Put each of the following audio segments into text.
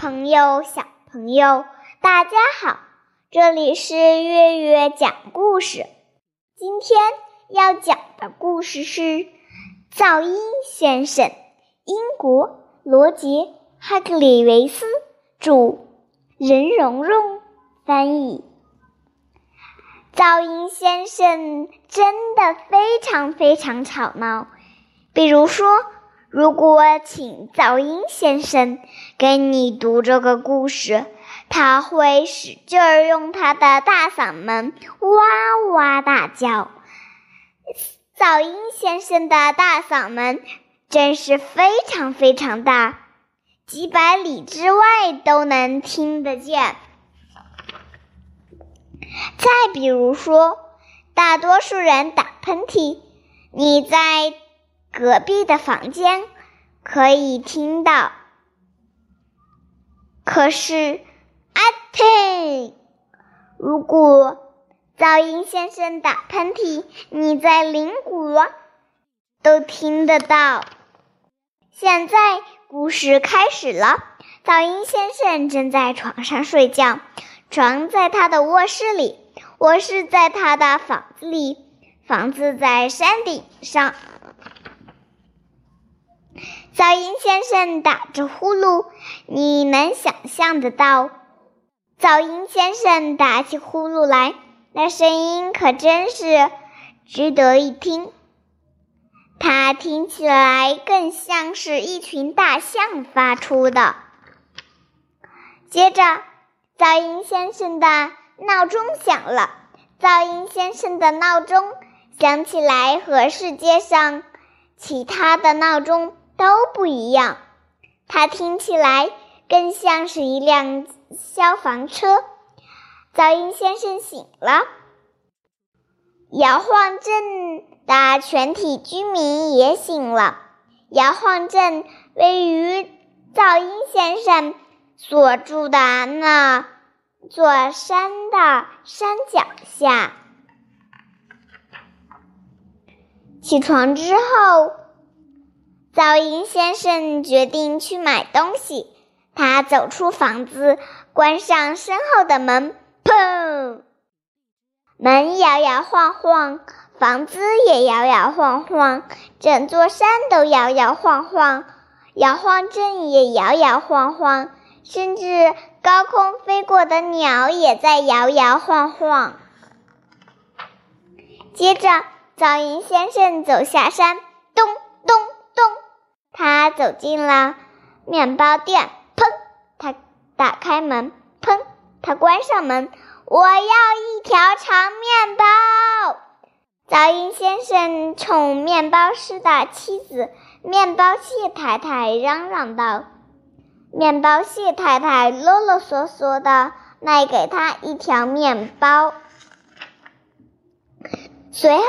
朋友，小朋友，大家好！这里是月月讲故事。今天要讲的故事是《噪音先生》，英国罗杰·哈克里维斯著，任蓉蓉翻译。噪音先生真的非常非常吵闹，比如说。如果请噪音先生给你读这个故事，他会使劲儿用他的大嗓门哇哇大叫。噪音先生的大嗓门真是非常非常大，几百里之外都能听得见。再比如说，大多数人打喷嚏，你在。隔壁的房间可以听到，可是阿嚏！如果噪音先生打喷嚏，你在邻国都听得到。现在故事开始了，噪音先生正在床上睡觉，床在他的卧室里，卧室在他的房子里，房子在山顶上。噪音先生打着呼噜，你能想象得到？噪音先生打起呼噜来，那声音可真是值得一听。它听起来更像是一群大象发出的。接着，噪音先生的闹钟响了。噪音先生的闹钟响起来和世界上其他的闹钟。都不一样，它听起来更像是一辆消防车。噪音先生醒了，摇晃镇的全体居民也醒了。摇晃镇位于噪音先生所住的那座山的山脚下。起床之后。噪音先生决定去买东西。他走出房子，关上身后的门，砰！门摇摇晃晃，房子也摇摇晃晃，整座山都摇摇晃晃，摇晃镇也摇摇晃晃，甚至高空飞过的鸟也在摇摇晃晃。接着，噪音先生走下山，咚。他走进了面包店，砰！他打开门，砰！他关上门。我要一条长面包。噪音先生冲面包师的妻子面包蟹太太嚷嚷道：“面包蟹太太啰啰嗦嗦的卖给他一条面包。”随后，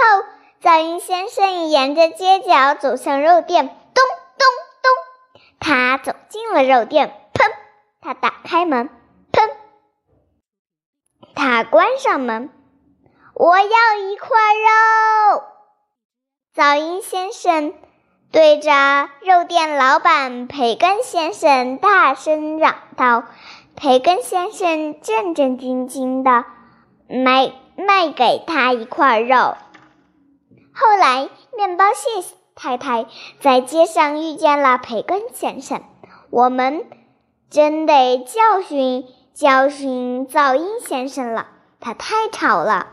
噪音先生沿着街角走向肉店。他走进了肉店，砰！他打开门，砰！他关上门。我要一块肉！噪音先生对着肉店老板培根先生大声嚷道：“培根先生战战兢兢的卖卖给他一块肉。”后来，面包蟹。太太在街上遇见了培根先生，我们真得教训教训噪音先生了，他太吵了。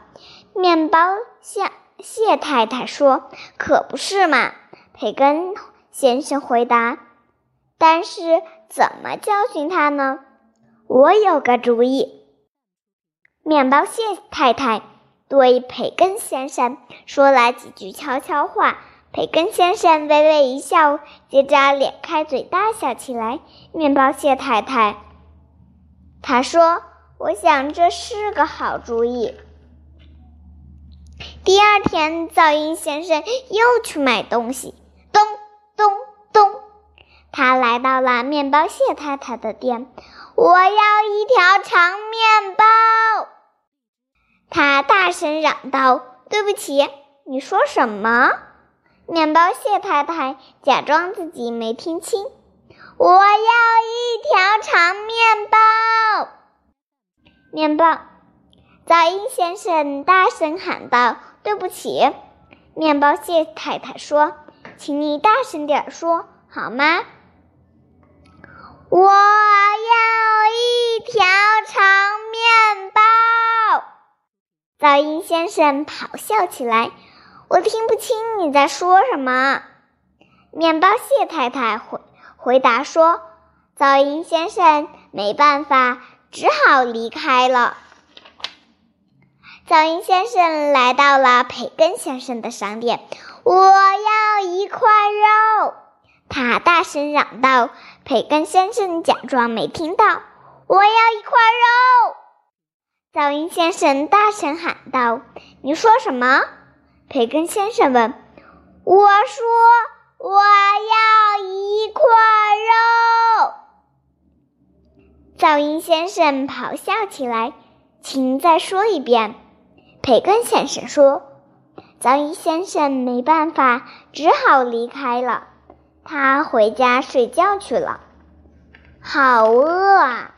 面包蟹蟹太太说：“可不是嘛。”培根先生回答：“但是怎么教训他呢？我有个主意。”面包蟹太太对培根先生说了几句悄悄话。培根先生微微一笑，接着咧开嘴大笑起来。面包蟹太太，他说：“我想这是个好主意。”第二天，噪音先生又去买东西。咚咚咚，他来到了面包蟹太太的店。我要一条长面包！他大声嚷道：“对不起，你说什么？”面包蟹太太假装自己没听清。我要一条长面包。面包，噪音先生大声喊道：“对不起。”面包蟹太太说：“请你大声点说好吗？”我要一条长面包。噪音先生咆哮起来：“我听不清你在说什么。”面包蟹太太回。回答说：“噪音先生没办法，只好离开了。”噪音先生来到了培根先生的商店。“我要一块肉！”他大声嚷道。培根先生假装没听到。“我要一块肉！”噪音先生大声喊道。“你说什么？”培根先生问。“我说。”我要一块肉！噪音先生咆哮起来：“请再说一遍。”培根先生说：“噪音先生没办法，只好离开了。他回家睡觉去了。好饿啊！”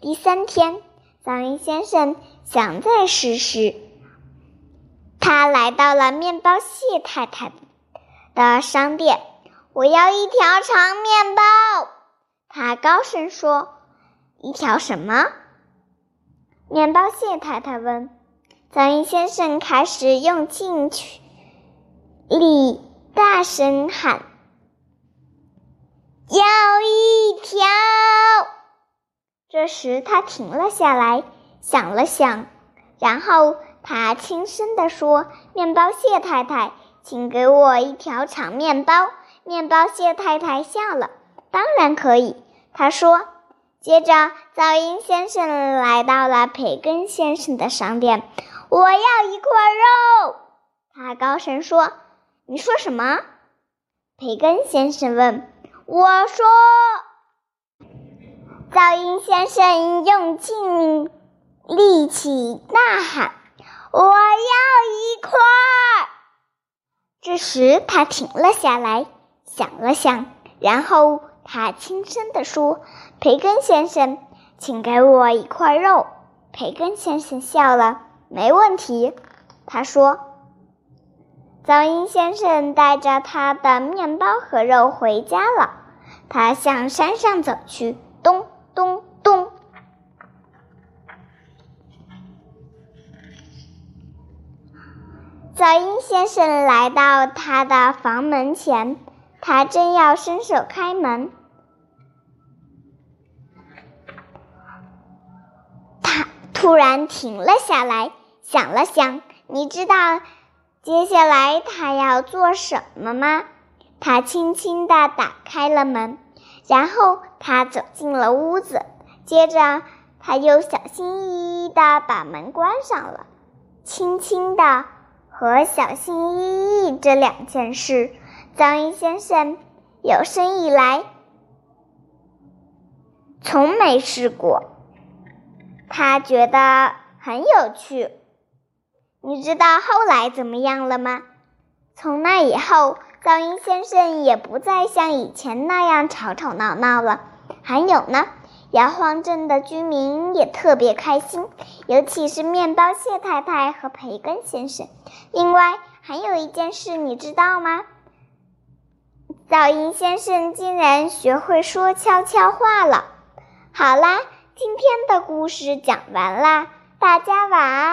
第三天，噪音先生想再试试。他来到了面包蟹太太。的商店，我要一条长面包。他高声说：“一条什么？”面包蟹太太问。噪音先生开始用尽全力大声喊：“要一条！”这时他停了下来，想了想，然后他轻声地说：“面包蟹太太。”请给我一条长面包。面包蟹太太笑了。当然可以，他说。接着，噪音先生来到了培根先生的商店。我要一块肉，他高声说。你说什么？培根先生问。我说。噪音先生用尽力气呐喊。我要一块儿。这时，他停了下来，想了想，然后他轻声地说：“培根先生，请给我一块肉。”培根先生笑了：“没问题。”他说。噪音先生带着他的面包和肉回家了。他向山上走去，咚咚咚。噪音先生来到他的房门前，他正要伸手开门，他突然停了下来，想了想。你知道接下来他要做什么吗？他轻轻地打开了门，然后他走进了屋子，接着他又小心翼翼地把门关上了，轻轻地。和小心翼翼这两件事，噪音先生有生以来从没试过。他觉得很有趣。你知道后来怎么样了吗？从那以后，噪音先生也不再像以前那样吵吵闹闹了。还有呢。摇晃镇的居民也特别开心，尤其是面包蟹太太和培根先生。另外，还有一件事，你知道吗？噪音先生竟然学会说悄悄话了。好啦，今天的故事讲完啦，大家晚安。